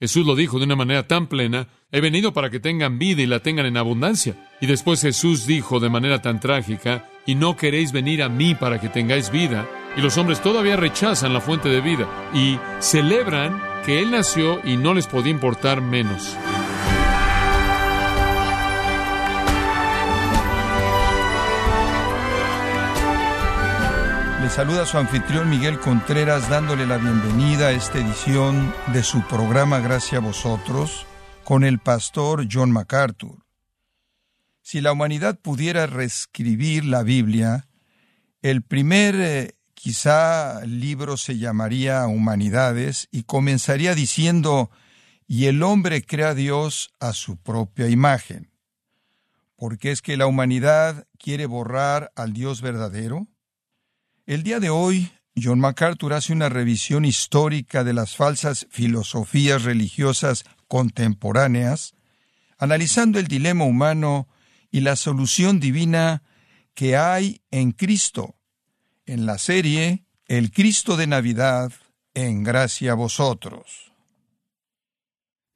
Jesús lo dijo de una manera tan plena, he venido para que tengan vida y la tengan en abundancia. Y después Jesús dijo de manera tan trágica, y no queréis venir a mí para que tengáis vida. Y los hombres todavía rechazan la fuente de vida y celebran que Él nació y no les podía importar menos. Le saluda su anfitrión Miguel Contreras dándole la bienvenida a esta edición de su programa Gracias a vosotros con el pastor John MacArthur. Si la humanidad pudiera reescribir la Biblia, el primer eh, quizá libro se llamaría Humanidades y comenzaría diciendo, y el hombre crea a Dios a su propia imagen. porque es que la humanidad quiere borrar al Dios verdadero? El día de hoy, John MacArthur hace una revisión histórica de las falsas filosofías religiosas contemporáneas, analizando el dilema humano y la solución divina que hay en Cristo, en la serie El Cristo de Navidad, en gracia a vosotros.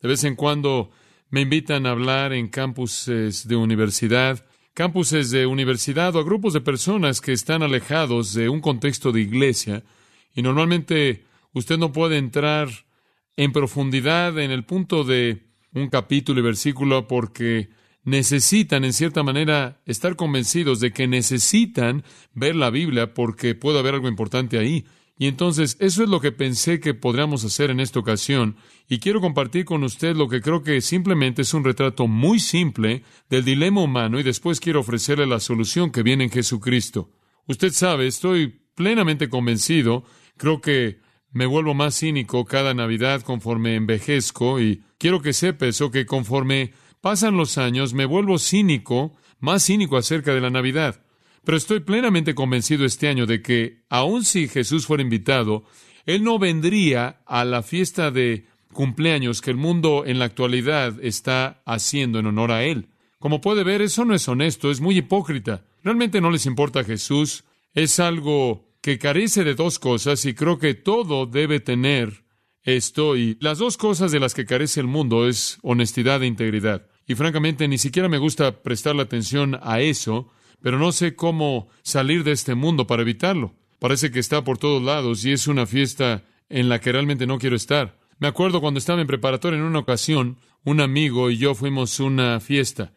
De vez en cuando me invitan a hablar en campuses de universidad campuses de universidad o a grupos de personas que están alejados de un contexto de iglesia y normalmente usted no puede entrar en profundidad en el punto de un capítulo y versículo porque necesitan en cierta manera estar convencidos de que necesitan ver la Biblia porque puede haber algo importante ahí. Y entonces eso es lo que pensé que podríamos hacer en esta ocasión y quiero compartir con usted lo que creo que simplemente es un retrato muy simple del dilema humano y después quiero ofrecerle la solución que viene en Jesucristo. Usted sabe, estoy plenamente convencido, creo que me vuelvo más cínico cada Navidad conforme envejezco y quiero que sepa eso, que conforme pasan los años me vuelvo cínico, más cínico acerca de la Navidad. Pero estoy plenamente convencido este año de que, aun si Jesús fuera invitado, Él no vendría a la fiesta de cumpleaños que el mundo en la actualidad está haciendo en honor a Él. Como puede ver, eso no es honesto, es muy hipócrita. Realmente no les importa a Jesús. Es algo que carece de dos cosas y creo que todo debe tener esto y las dos cosas de las que carece el mundo es honestidad e integridad. Y francamente ni siquiera me gusta prestarle atención a eso pero no sé cómo salir de este mundo para evitarlo. Parece que está por todos lados y es una fiesta en la que realmente no quiero estar. Me acuerdo cuando estaba en preparatoria en una ocasión, un amigo y yo fuimos a una fiesta.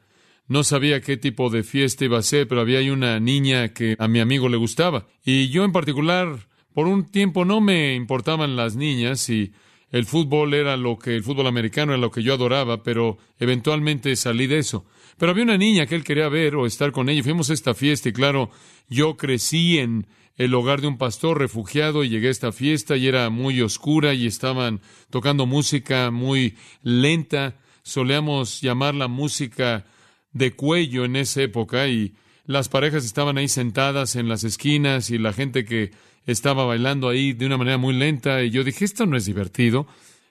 No sabía qué tipo de fiesta iba a ser, pero había una niña que a mi amigo le gustaba. Y yo en particular, por un tiempo no me importaban las niñas y el fútbol era lo que el fútbol americano era lo que yo adoraba, pero eventualmente salí de eso. Pero había una niña que él quería ver o estar con ella. Fuimos a esta fiesta y claro, yo crecí en el hogar de un pastor refugiado y llegué a esta fiesta y era muy oscura y estaban tocando música muy lenta. Solíamos llamar la música de cuello en esa época y las parejas estaban ahí sentadas en las esquinas y la gente que estaba bailando ahí de una manera muy lenta y yo dije, esto no es divertido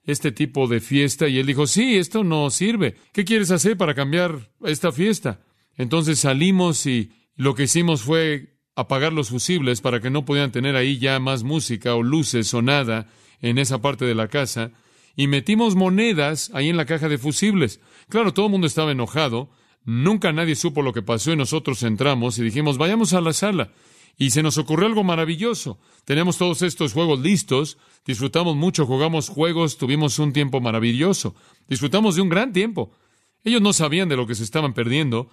este tipo de fiesta y él dijo, sí, esto no sirve. ¿Qué quieres hacer para cambiar esta fiesta? Entonces salimos y lo que hicimos fue apagar los fusibles para que no pudieran tener ahí ya más música o luces o nada en esa parte de la casa y metimos monedas ahí en la caja de fusibles. Claro, todo el mundo estaba enojado, nunca nadie supo lo que pasó y nosotros entramos y dijimos, vayamos a la sala. Y se nos ocurrió algo maravilloso. Tenemos todos estos juegos listos, disfrutamos mucho, jugamos juegos, tuvimos un tiempo maravilloso, disfrutamos de un gran tiempo. Ellos no sabían de lo que se estaban perdiendo,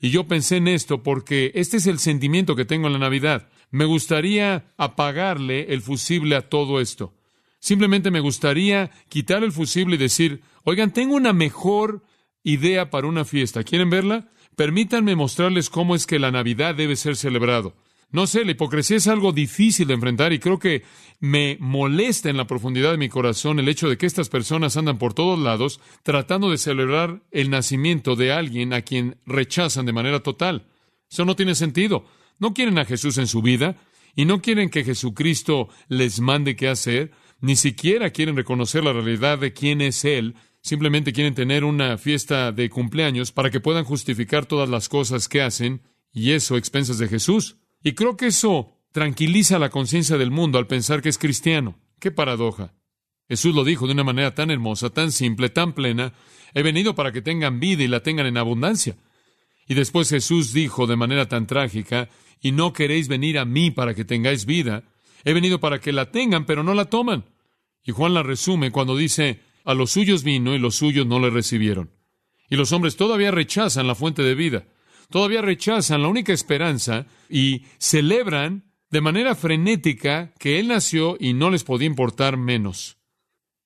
y yo pensé en esto porque este es el sentimiento que tengo en la Navidad. Me gustaría apagarle el fusible a todo esto. Simplemente me gustaría quitar el fusible y decir, oigan, tengo una mejor idea para una fiesta. ¿Quieren verla? Permítanme mostrarles cómo es que la Navidad debe ser celebrado. No sé, la hipocresía es algo difícil de enfrentar y creo que me molesta en la profundidad de mi corazón el hecho de que estas personas andan por todos lados tratando de celebrar el nacimiento de alguien a quien rechazan de manera total. Eso no tiene sentido. No quieren a Jesús en su vida y no quieren que Jesucristo les mande qué hacer, ni siquiera quieren reconocer la realidad de quién es Él, simplemente quieren tener una fiesta de cumpleaños para que puedan justificar todas las cosas que hacen y eso a expensas de Jesús. Y creo que eso tranquiliza la conciencia del mundo al pensar que es cristiano. ¡Qué paradoja! Jesús lo dijo de una manera tan hermosa, tan simple, tan plena. He venido para que tengan vida y la tengan en abundancia. Y después Jesús dijo de manera tan trágica, y no queréis venir a mí para que tengáis vida. He venido para que la tengan, pero no la toman. Y Juan la resume cuando dice, a los suyos vino y los suyos no le recibieron. Y los hombres todavía rechazan la fuente de vida, todavía rechazan la única esperanza y celebran de manera frenética que Él nació y no les podía importar menos.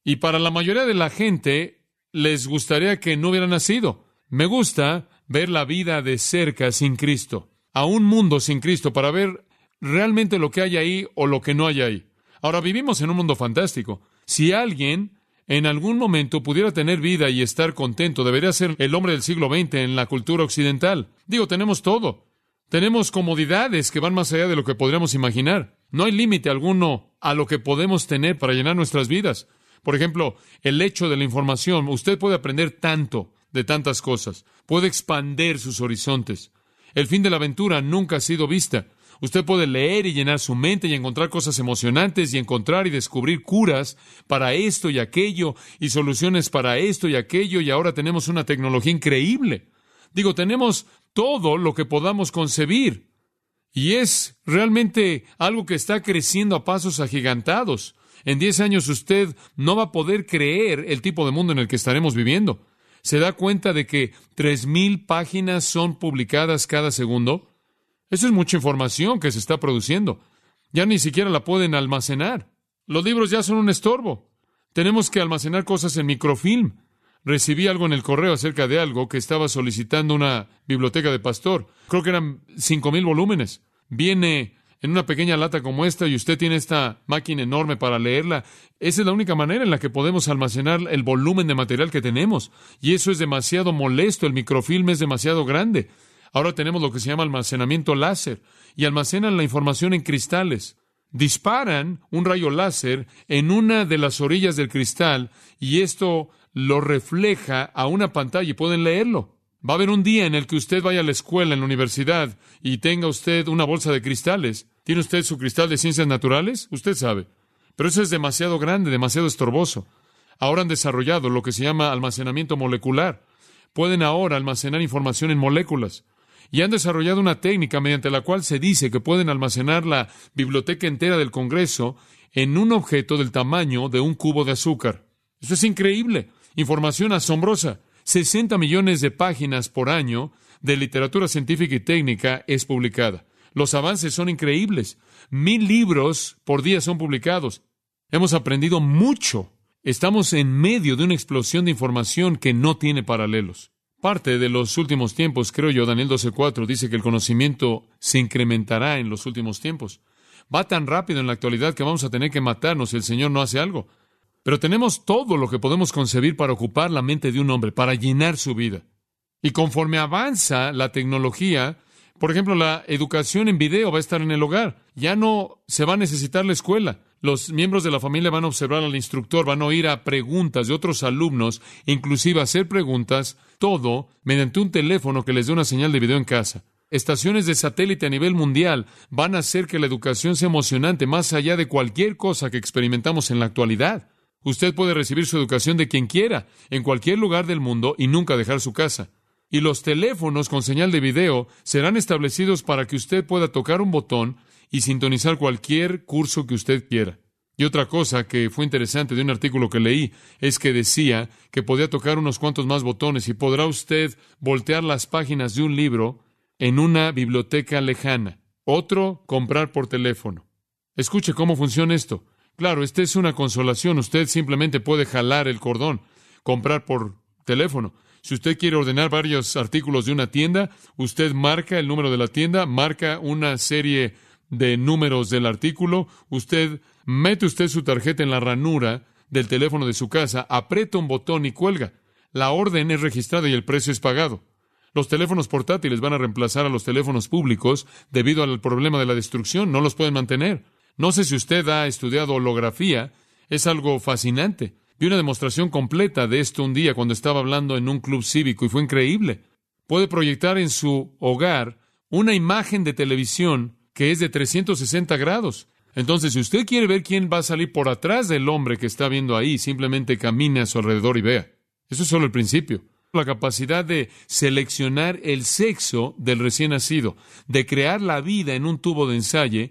Y para la mayoría de la gente les gustaría que no hubiera nacido. Me gusta ver la vida de cerca sin Cristo, a un mundo sin Cristo, para ver realmente lo que hay ahí o lo que no hay ahí. Ahora vivimos en un mundo fantástico. Si alguien en algún momento pudiera tener vida y estar contento, debería ser el hombre del siglo XX en la cultura occidental. Digo, tenemos todo. Tenemos comodidades que van más allá de lo que podríamos imaginar. No hay límite alguno a lo que podemos tener para llenar nuestras vidas. Por ejemplo, el hecho de la información. Usted puede aprender tanto de tantas cosas. Puede expander sus horizontes. El fin de la aventura nunca ha sido vista. Usted puede leer y llenar su mente y encontrar cosas emocionantes y encontrar y descubrir curas para esto y aquello y soluciones para esto y aquello y ahora tenemos una tecnología increíble. Digo, tenemos todo lo que podamos concebir y es realmente algo que está creciendo a pasos agigantados. En diez años usted no va a poder creer el tipo de mundo en el que estaremos viviendo. ¿Se da cuenta de que tres mil páginas son publicadas cada segundo? Eso es mucha información que se está produciendo. Ya ni siquiera la pueden almacenar. Los libros ya son un estorbo. Tenemos que almacenar cosas en microfilm. Recibí algo en el correo acerca de algo que estaba solicitando una biblioteca de pastor. Creo que eran cinco mil volúmenes. Viene en una pequeña lata como esta y usted tiene esta máquina enorme para leerla, esa es la única manera en la que podemos almacenar el volumen de material que tenemos. Y eso es demasiado molesto, el microfilm es demasiado grande. Ahora tenemos lo que se llama almacenamiento láser y almacenan la información en cristales. Disparan un rayo láser en una de las orillas del cristal y esto lo refleja a una pantalla y pueden leerlo. Va a haber un día en el que usted vaya a la escuela, en la universidad, y tenga usted una bolsa de cristales. ¿Tiene usted su cristal de ciencias naturales? Usted sabe. Pero eso es demasiado grande, demasiado estorboso. Ahora han desarrollado lo que se llama almacenamiento molecular. Pueden ahora almacenar información en moléculas. Y han desarrollado una técnica mediante la cual se dice que pueden almacenar la biblioteca entera del Congreso en un objeto del tamaño de un cubo de azúcar. Eso es increíble. Información asombrosa. 60 millones de páginas por año de literatura científica y técnica es publicada. Los avances son increíbles. Mil libros por día son publicados. Hemos aprendido mucho. Estamos en medio de una explosión de información que no tiene paralelos. Parte de los últimos tiempos, creo yo, Daniel 12.4 dice que el conocimiento se incrementará en los últimos tiempos. Va tan rápido en la actualidad que vamos a tener que matarnos si el Señor no hace algo. Pero tenemos todo lo que podemos concebir para ocupar la mente de un hombre, para llenar su vida. Y conforme avanza la tecnología, por ejemplo, la educación en video va a estar en el hogar. Ya no se va a necesitar la escuela. Los miembros de la familia van a observar al instructor, van a oír a preguntas de otros alumnos, inclusive hacer preguntas, todo mediante un teléfono que les dé una señal de video en casa. Estaciones de satélite a nivel mundial van a hacer que la educación sea emocionante más allá de cualquier cosa que experimentamos en la actualidad. Usted puede recibir su educación de quien quiera, en cualquier lugar del mundo y nunca dejar su casa. Y los teléfonos con señal de video serán establecidos para que usted pueda tocar un botón y sintonizar cualquier curso que usted quiera. Y otra cosa que fue interesante de un artículo que leí es que decía que podía tocar unos cuantos más botones y podrá usted voltear las páginas de un libro en una biblioteca lejana. Otro, comprar por teléfono. Escuche cómo funciona esto. Claro, esta es una consolación. Usted simplemente puede jalar el cordón, comprar por teléfono. Si usted quiere ordenar varios artículos de una tienda, usted marca el número de la tienda, marca una serie de números del artículo, usted mete usted su tarjeta en la ranura del teléfono de su casa, aprieta un botón y cuelga. La orden es registrada y el precio es pagado. Los teléfonos portátiles van a reemplazar a los teléfonos públicos debido al problema de la destrucción, no los pueden mantener. No sé si usted ha estudiado holografía, es algo fascinante. Vi una demostración completa de esto un día cuando estaba hablando en un club cívico y fue increíble. Puede proyectar en su hogar una imagen de televisión que es de 360 grados. Entonces, si usted quiere ver quién va a salir por atrás del hombre que está viendo ahí, simplemente camine a su alrededor y vea. Eso es solo el principio. La capacidad de seleccionar el sexo del recién nacido, de crear la vida en un tubo de ensayo,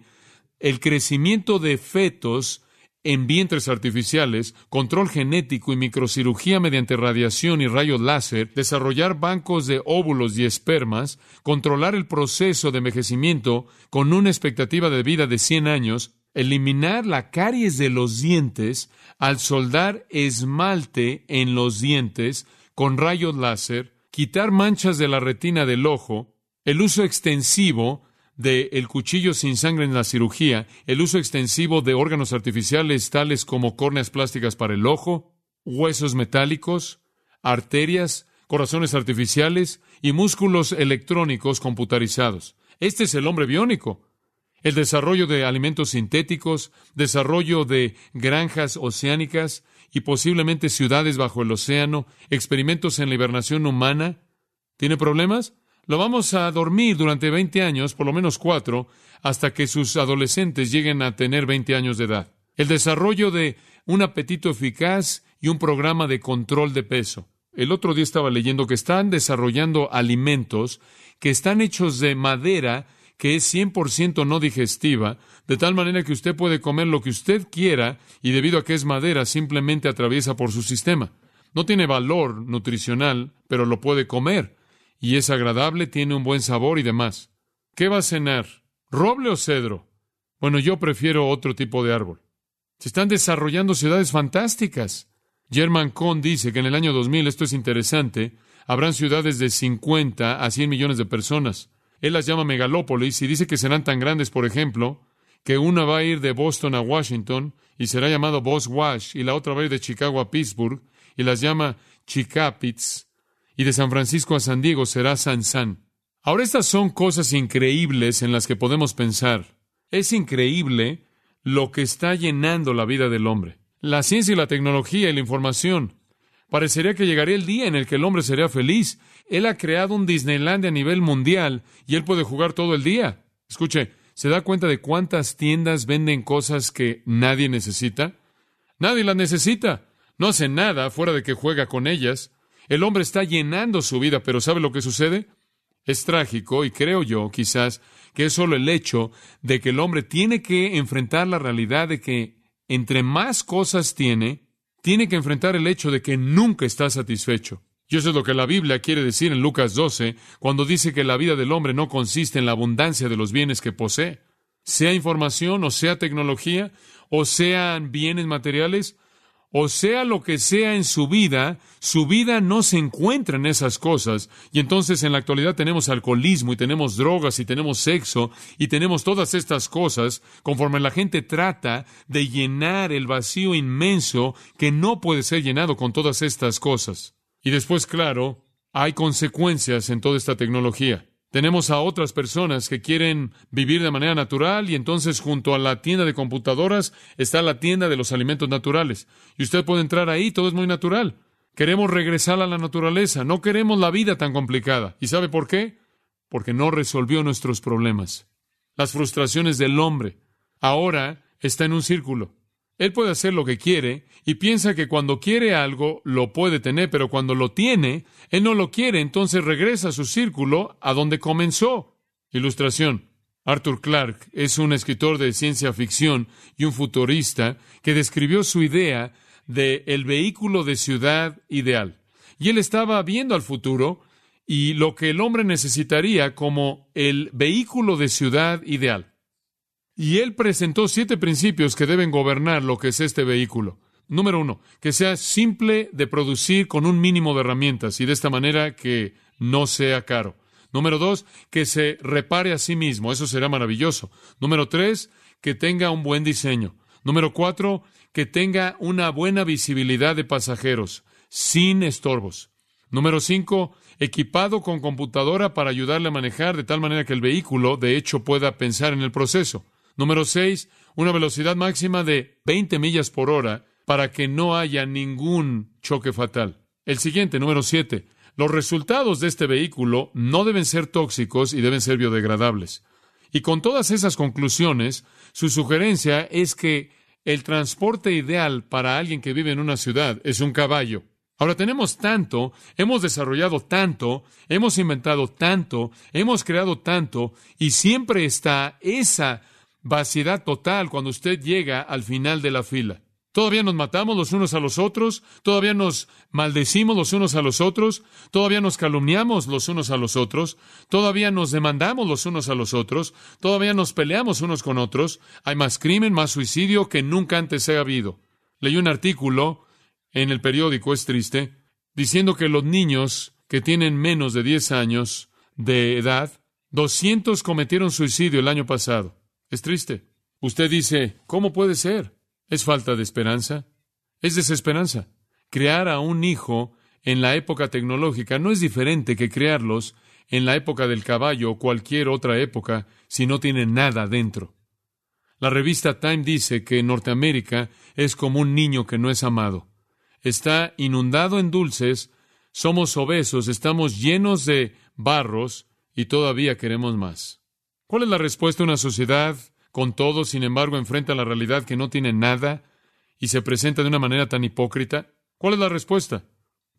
el crecimiento de fetos en vientres artificiales, control genético y microcirugía mediante radiación y rayos láser, desarrollar bancos de óvulos y espermas, controlar el proceso de envejecimiento con una expectativa de vida de 100 años, eliminar la caries de los dientes al soldar esmalte en los dientes con rayos láser, quitar manchas de la retina del ojo, el uso extensivo de el cuchillo sin sangre en la cirugía, el uso extensivo de órganos artificiales tales como córneas plásticas para el ojo, huesos metálicos, arterias, corazones artificiales y músculos electrónicos computarizados. Este es el hombre biónico. El desarrollo de alimentos sintéticos, desarrollo de granjas oceánicas y posiblemente ciudades bajo el océano, experimentos en la hibernación humana. ¿Tiene problemas? Lo vamos a dormir durante 20 años, por lo menos cuatro, hasta que sus adolescentes lleguen a tener 20 años de edad. El desarrollo de un apetito eficaz y un programa de control de peso. El otro día estaba leyendo que están desarrollando alimentos que están hechos de madera que es 100% no digestiva, de tal manera que usted puede comer lo que usted quiera y debido a que es madera simplemente atraviesa por su sistema. No tiene valor nutricional, pero lo puede comer y es agradable, tiene un buen sabor y demás. ¿Qué va a cenar? ¿Roble o cedro? Bueno, yo prefiero otro tipo de árbol. Se están desarrollando ciudades fantásticas. German Cohn dice que en el año 2000, esto es interesante, habrán ciudades de 50 a 100 millones de personas. Él las llama megalópolis y dice que serán tan grandes, por ejemplo, que una va a ir de Boston a Washington y será llamado Boswash y la otra va a ir de Chicago a Pittsburgh y las llama Chicapits y de San Francisco a San Diego será San San. Ahora estas son cosas increíbles en las que podemos pensar. Es increíble lo que está llenando la vida del hombre. La ciencia y la tecnología y la información. Parecería que llegaría el día en el que el hombre sería feliz. Él ha creado un Disneyland a nivel mundial y él puede jugar todo el día. Escuche, ¿se da cuenta de cuántas tiendas venden cosas que nadie necesita? Nadie las necesita. No hace nada fuera de que juega con ellas. El hombre está llenando su vida, pero ¿sabe lo que sucede? Es trágico y creo yo, quizás, que es solo el hecho de que el hombre tiene que enfrentar la realidad de que entre más cosas tiene, tiene que enfrentar el hecho de que nunca está satisfecho. Y eso es lo que la Biblia quiere decir en Lucas 12, cuando dice que la vida del hombre no consiste en la abundancia de los bienes que posee. Sea información, o sea tecnología, o sean bienes materiales, o sea lo que sea en su vida, su vida no se encuentra en esas cosas. Y entonces en la actualidad tenemos alcoholismo y tenemos drogas y tenemos sexo y tenemos todas estas cosas conforme la gente trata de llenar el vacío inmenso que no puede ser llenado con todas estas cosas. Y después, claro, hay consecuencias en toda esta tecnología. Tenemos a otras personas que quieren vivir de manera natural y entonces junto a la tienda de computadoras está la tienda de los alimentos naturales. Y usted puede entrar ahí, todo es muy natural. Queremos regresar a la naturaleza, no queremos la vida tan complicada. ¿Y sabe por qué? Porque no resolvió nuestros problemas. Las frustraciones del hombre. Ahora está en un círculo. Él puede hacer lo que quiere y piensa que cuando quiere algo lo puede tener, pero cuando lo tiene, él no lo quiere, entonces regresa a su círculo a donde comenzó. Ilustración. Arthur Clarke es un escritor de ciencia ficción y un futurista que describió su idea de el vehículo de ciudad ideal. Y él estaba viendo al futuro y lo que el hombre necesitaría como el vehículo de ciudad ideal. Y él presentó siete principios que deben gobernar lo que es este vehículo. Número uno, que sea simple de producir con un mínimo de herramientas y de esta manera que no sea caro. Número dos, que se repare a sí mismo. Eso será maravilloso. Número tres, que tenga un buen diseño. Número cuatro, que tenga una buena visibilidad de pasajeros, sin estorbos. Número cinco, equipado con computadora para ayudarle a manejar de tal manera que el vehículo, de hecho, pueda pensar en el proceso. Número seis, una velocidad máxima de 20 millas por hora para que no haya ningún choque fatal. El siguiente, número siete, los resultados de este vehículo no deben ser tóxicos y deben ser biodegradables. Y con todas esas conclusiones, su sugerencia es que el transporte ideal para alguien que vive en una ciudad es un caballo. Ahora tenemos tanto, hemos desarrollado tanto, hemos inventado tanto, hemos creado tanto, y siempre está esa vaciedad total cuando usted llega al final de la fila. Todavía nos matamos los unos a los otros, todavía nos maldecimos los unos a los otros, todavía nos calumniamos los unos a los otros, todavía nos demandamos los unos a los otros, todavía nos peleamos unos con otros, hay más crimen, más suicidio que nunca antes ha habido. Leí un artículo en el periódico, es triste, diciendo que los niños que tienen menos de 10 años de edad, 200 cometieron suicidio el año pasado. Es triste. Usted dice, ¿cómo puede ser? ¿Es falta de esperanza? Es desesperanza. Crear a un hijo en la época tecnológica no es diferente que crearlos en la época del caballo o cualquier otra época si no tienen nada dentro. La revista Time dice que en Norteamérica es como un niño que no es amado. Está inundado en dulces, somos obesos, estamos llenos de barros y todavía queremos más. ¿Cuál es la respuesta a una sociedad con todo, sin embargo, enfrenta la realidad que no tiene nada y se presenta de una manera tan hipócrita? ¿Cuál es la respuesta?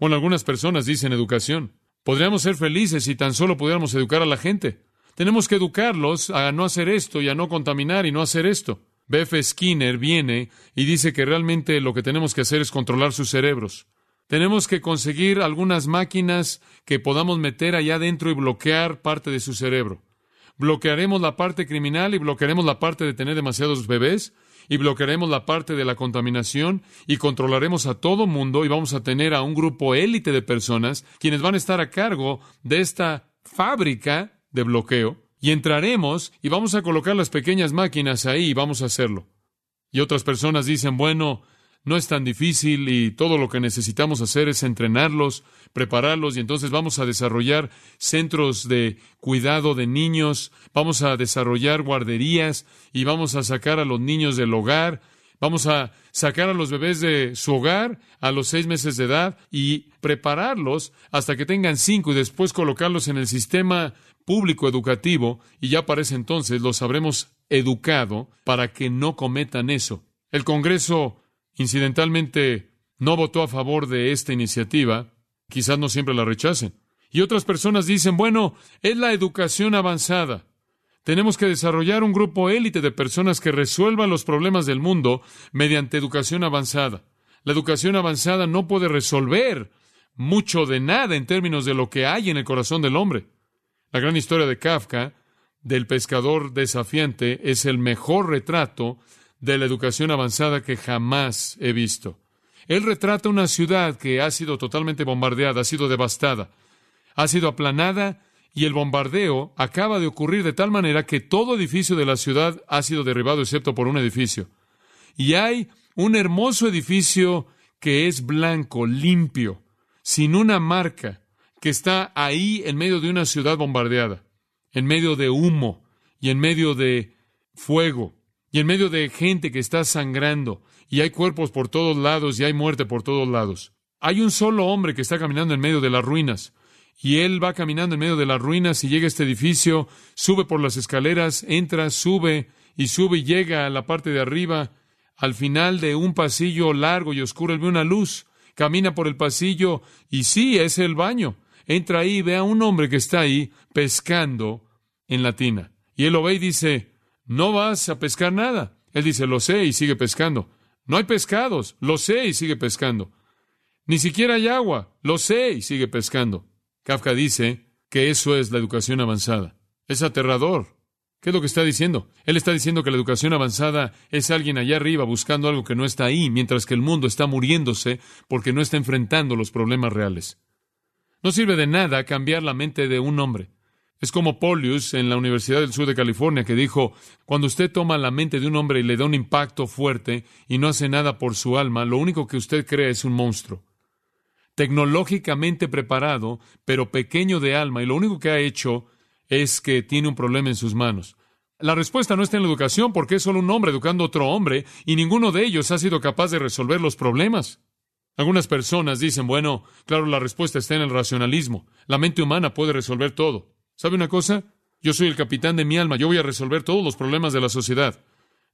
Bueno, algunas personas dicen educación. Podríamos ser felices si tan solo pudiéramos educar a la gente. Tenemos que educarlos a no hacer esto y a no contaminar y no hacer esto. Beth Skinner viene y dice que realmente lo que tenemos que hacer es controlar sus cerebros. Tenemos que conseguir algunas máquinas que podamos meter allá adentro y bloquear parte de su cerebro bloquearemos la parte criminal y bloquearemos la parte de tener demasiados bebés y bloquearemos la parte de la contaminación y controlaremos a todo mundo y vamos a tener a un grupo élite de personas quienes van a estar a cargo de esta fábrica de bloqueo y entraremos y vamos a colocar las pequeñas máquinas ahí y vamos a hacerlo. Y otras personas dicen, bueno, no es tan difícil y todo lo que necesitamos hacer es entrenarlos, prepararlos y entonces vamos a desarrollar centros de cuidado de niños, vamos a desarrollar guarderías y vamos a sacar a los niños del hogar, vamos a sacar a los bebés de su hogar a los seis meses de edad y prepararlos hasta que tengan cinco y después colocarlos en el sistema público educativo y ya para ese entonces los habremos educado para que no cometan eso. El Congreso incidentalmente no votó a favor de esta iniciativa, quizás no siempre la rechacen. Y otras personas dicen, bueno, es la educación avanzada. Tenemos que desarrollar un grupo élite de personas que resuelvan los problemas del mundo mediante educación avanzada. La educación avanzada no puede resolver mucho de nada en términos de lo que hay en el corazón del hombre. La gran historia de Kafka, del pescador desafiante, es el mejor retrato de la educación avanzada que jamás he visto. Él retrata una ciudad que ha sido totalmente bombardeada, ha sido devastada, ha sido aplanada y el bombardeo acaba de ocurrir de tal manera que todo edificio de la ciudad ha sido derribado excepto por un edificio. Y hay un hermoso edificio que es blanco, limpio, sin una marca, que está ahí en medio de una ciudad bombardeada, en medio de humo y en medio de fuego y en medio de gente que está sangrando, y hay cuerpos por todos lados y hay muerte por todos lados. Hay un solo hombre que está caminando en medio de las ruinas, y él va caminando en medio de las ruinas y llega a este edificio, sube por las escaleras, entra, sube y sube y llega a la parte de arriba. Al final de un pasillo largo y oscuro, él ve una luz, camina por el pasillo y sí, es el baño. Entra ahí y ve a un hombre que está ahí pescando en la tina. Y él lo ve y dice, no vas a pescar nada. Él dice, lo sé y sigue pescando. No hay pescados, lo sé y sigue pescando. Ni siquiera hay agua, lo sé y sigue pescando. Kafka dice que eso es la educación avanzada. Es aterrador. ¿Qué es lo que está diciendo? Él está diciendo que la educación avanzada es alguien allá arriba buscando algo que no está ahí, mientras que el mundo está muriéndose porque no está enfrentando los problemas reales. No sirve de nada cambiar la mente de un hombre. Es como Polius en la Universidad del Sur de California que dijo, cuando usted toma la mente de un hombre y le da un impacto fuerte y no hace nada por su alma, lo único que usted crea es un monstruo. Tecnológicamente preparado, pero pequeño de alma, y lo único que ha hecho es que tiene un problema en sus manos. La respuesta no está en la educación porque es solo un hombre educando a otro hombre y ninguno de ellos ha sido capaz de resolver los problemas. Algunas personas dicen, bueno, claro, la respuesta está en el racionalismo. La mente humana puede resolver todo. ¿Sabe una cosa? Yo soy el capitán de mi alma, yo voy a resolver todos los problemas de la sociedad.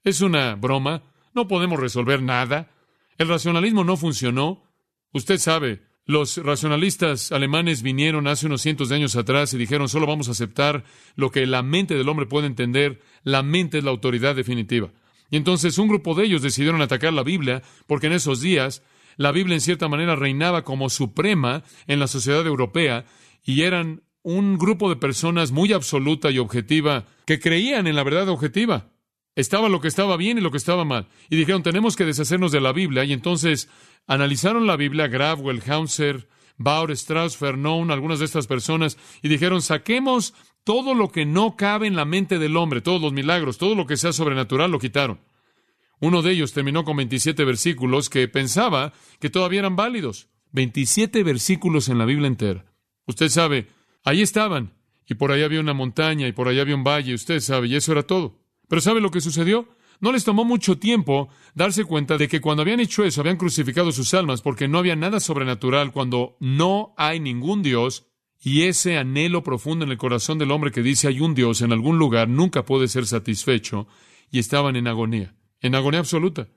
Es una broma, no podemos resolver nada. El racionalismo no funcionó. Usted sabe, los racionalistas alemanes vinieron hace unos cientos de años atrás y dijeron solo vamos a aceptar lo que la mente del hombre puede entender, la mente es la autoridad definitiva. Y entonces un grupo de ellos decidieron atacar la Biblia porque en esos días la Biblia en cierta manera reinaba como suprema en la sociedad europea y eran un grupo de personas muy absoluta y objetiva que creían en la verdad objetiva. Estaba lo que estaba bien y lo que estaba mal. Y dijeron, tenemos que deshacernos de la Biblia. Y entonces analizaron la Biblia, Grabwell, Hauser, Bauer, Strauss, Vernon, algunas de estas personas, y dijeron, saquemos todo lo que no cabe en la mente del hombre, todos los milagros, todo lo que sea sobrenatural, lo quitaron. Uno de ellos terminó con 27 versículos que pensaba que todavía eran válidos. 27 versículos en la Biblia entera. Usted sabe, ahí estaban, y por ahí había una montaña, y por allá había un valle, usted sabe, y eso era todo. Pero ¿sabe lo que sucedió? No les tomó mucho tiempo darse cuenta de que cuando habían hecho eso habían crucificado sus almas porque no había nada sobrenatural cuando no hay ningún Dios y ese anhelo profundo en el corazón del hombre que dice hay un Dios en algún lugar nunca puede ser satisfecho y estaban en agonía en agonía absoluta.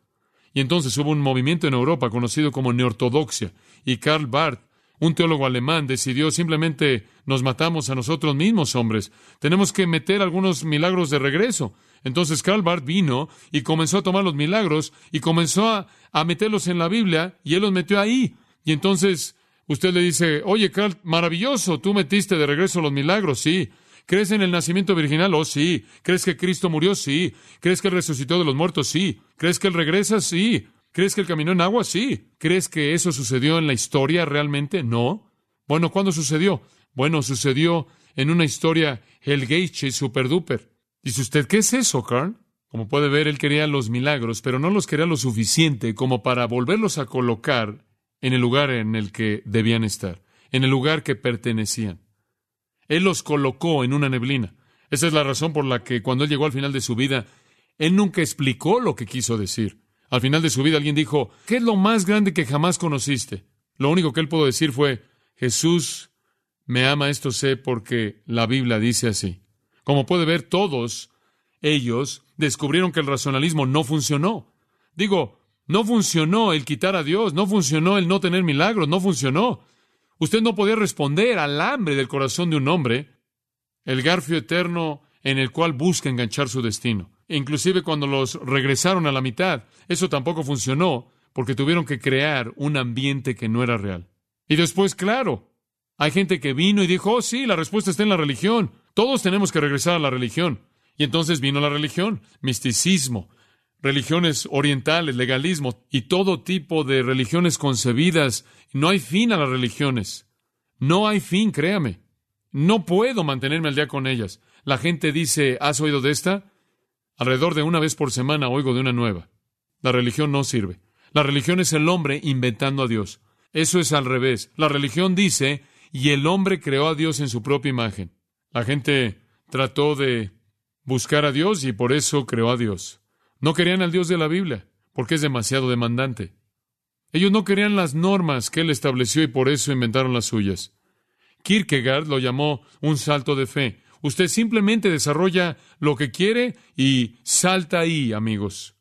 Y entonces hubo un movimiento en Europa conocido como neortodoxia, y Karl Barth, un teólogo alemán, decidió simplemente nos matamos a nosotros mismos, hombres. Tenemos que meter algunos milagros de regreso. Entonces Karl Barth vino y comenzó a tomar los milagros y comenzó a, meterlos en la Biblia y él los metió ahí. Y entonces usted le dice, oye Karl, maravilloso, tú metiste de regreso los milagros, sí. ¿Crees en el nacimiento virginal? Oh, sí. ¿Crees que Cristo murió? Sí. ¿Crees que Él resucitó de los muertos? Sí. ¿Crees que Él regresa? Sí. ¿Crees que Él caminó en agua? Sí. ¿Crees que eso sucedió en la historia realmente? No. Bueno, ¿cuándo sucedió? Bueno, sucedió en una historia Hellgate super duper. Dice usted, ¿qué es eso, Carl? Como puede ver, él quería los milagros, pero no los quería lo suficiente como para volverlos a colocar en el lugar en el que debían estar, en el lugar que pertenecían. Él los colocó en una neblina. Esa es la razón por la que cuando él llegó al final de su vida, él nunca explicó lo que quiso decir. Al final de su vida alguien dijo, ¿qué es lo más grande que jamás conociste? Lo único que él pudo decir fue, Jesús me ama, esto sé porque la Biblia dice así. Como puede ver, todos ellos descubrieron que el racionalismo no funcionó. Digo, no funcionó el quitar a Dios, no funcionó el no tener milagros, no funcionó. Usted no podía responder al hambre del corazón de un hombre, el garfio eterno en el cual busca enganchar su destino. Inclusive cuando los regresaron a la mitad, eso tampoco funcionó, porque tuvieron que crear un ambiente que no era real. Y después, claro, hay gente que vino y dijo, oh sí, la respuesta está en la religión. Todos tenemos que regresar a la religión. Y entonces vino la religión, misticismo, religiones orientales, legalismo y todo tipo de religiones concebidas. No hay fin a las religiones. No hay fin, créame. No puedo mantenerme al día con ellas. La gente dice, ¿has oído de esta? Alrededor de una vez por semana oigo de una nueva. La religión no sirve. La religión es el hombre inventando a Dios. Eso es al revés. La religión dice, y el hombre creó a Dios en su propia imagen. La gente trató de buscar a Dios y por eso creó a Dios. No querían al Dios de la Biblia, porque es demasiado demandante. Ellos no querían las normas que él estableció y por eso inventaron las suyas. Kierkegaard lo llamó un salto de fe. Usted simplemente desarrolla lo que quiere y salta ahí, amigos.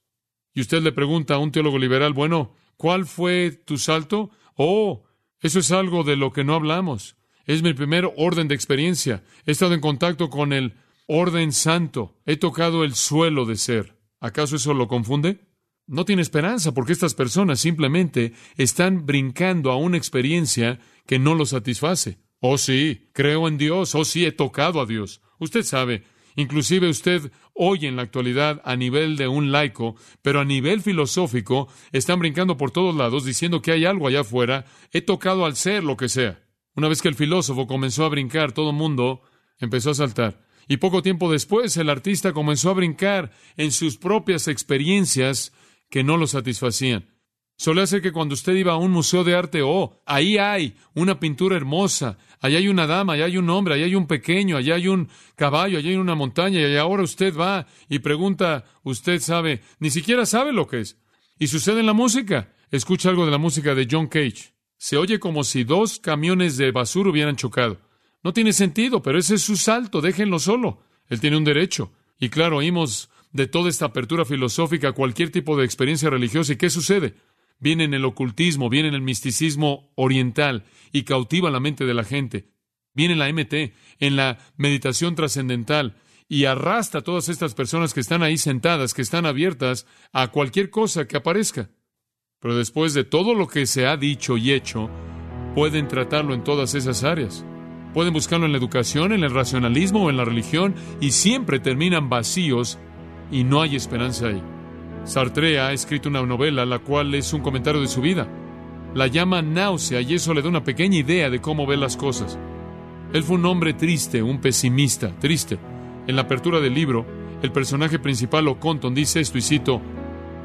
Y usted le pregunta a un teólogo liberal, bueno, ¿cuál fue tu salto? Oh, eso es algo de lo que no hablamos. Es mi primer orden de experiencia. He estado en contacto con el orden santo. He tocado el suelo de ser. ¿Acaso eso lo confunde? No tiene esperanza porque estas personas simplemente están brincando a una experiencia que no lo satisface. Oh sí, creo en Dios, oh sí, he tocado a Dios. Usted sabe, inclusive usted oye en la actualidad a nivel de un laico, pero a nivel filosófico están brincando por todos lados diciendo que hay algo allá afuera, he tocado al ser lo que sea. Una vez que el filósofo comenzó a brincar, todo el mundo empezó a saltar. Y poco tiempo después el artista comenzó a brincar en sus propias experiencias que no lo satisfacían. Solía ser que cuando usted iba a un museo de arte, oh, ahí hay una pintura hermosa, allá hay una dama, allá hay un hombre, allá hay un pequeño, allá hay un caballo, allá hay una montaña, y ahora usted va y pregunta, usted sabe, ni siquiera sabe lo que es. Y sucede en la música. Escucha algo de la música de John Cage. Se oye como si dos camiones de basura hubieran chocado. No tiene sentido, pero ese es su salto, déjenlo solo. Él tiene un derecho. Y claro, oímos de toda esta apertura filosófica cualquier tipo de experiencia religiosa. ¿Y qué sucede? Viene en el ocultismo, viene en el misticismo oriental y cautiva la mente de la gente. Viene en la MT, en la meditación trascendental y arrastra a todas estas personas que están ahí sentadas, que están abiertas a cualquier cosa que aparezca. Pero después de todo lo que se ha dicho y hecho, pueden tratarlo en todas esas áreas. Pueden buscarlo en la educación, en el racionalismo o en la religión y siempre terminan vacíos y no hay esperanza ahí. Sartre ha escrito una novela la cual es un comentario de su vida. La llama Náusea y eso le da una pequeña idea de cómo ve las cosas. Él fue un hombre triste, un pesimista, triste. En la apertura del libro, el personaje principal, Oconton, dice esto y cito,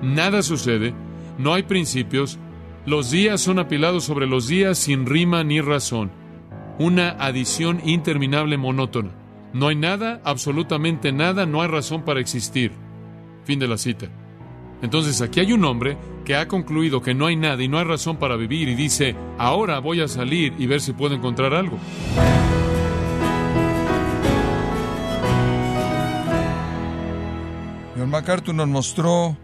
Nada sucede, no hay principios, los días son apilados sobre los días sin rima ni razón, una adición interminable monótona. No hay nada, absolutamente nada, no hay razón para existir. Fin de la cita. Entonces aquí hay un hombre que ha concluido que no hay nada y no hay razón para vivir y dice, ahora voy a salir y ver si puedo encontrar algo. John MacArthur nos mostró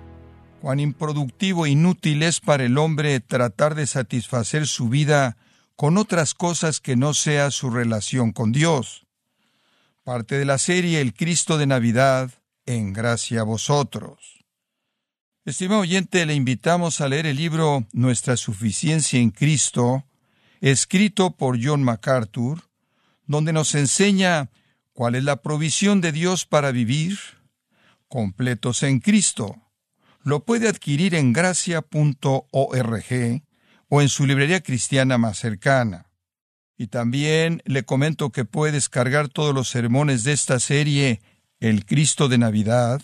cuán improductivo e inútil es para el hombre tratar de satisfacer su vida con otras cosas que no sea su relación con Dios. Parte de la serie El Cristo de Navidad, en gracia a vosotros. Estimado oyente, le invitamos a leer el libro Nuestra suficiencia en Cristo, escrito por John MacArthur, donde nos enseña cuál es la provisión de Dios para vivir completos en Cristo. Lo puede adquirir en gracia.org o en su librería cristiana más cercana. Y también le comento que puede descargar todos los sermones de esta serie El Cristo de Navidad,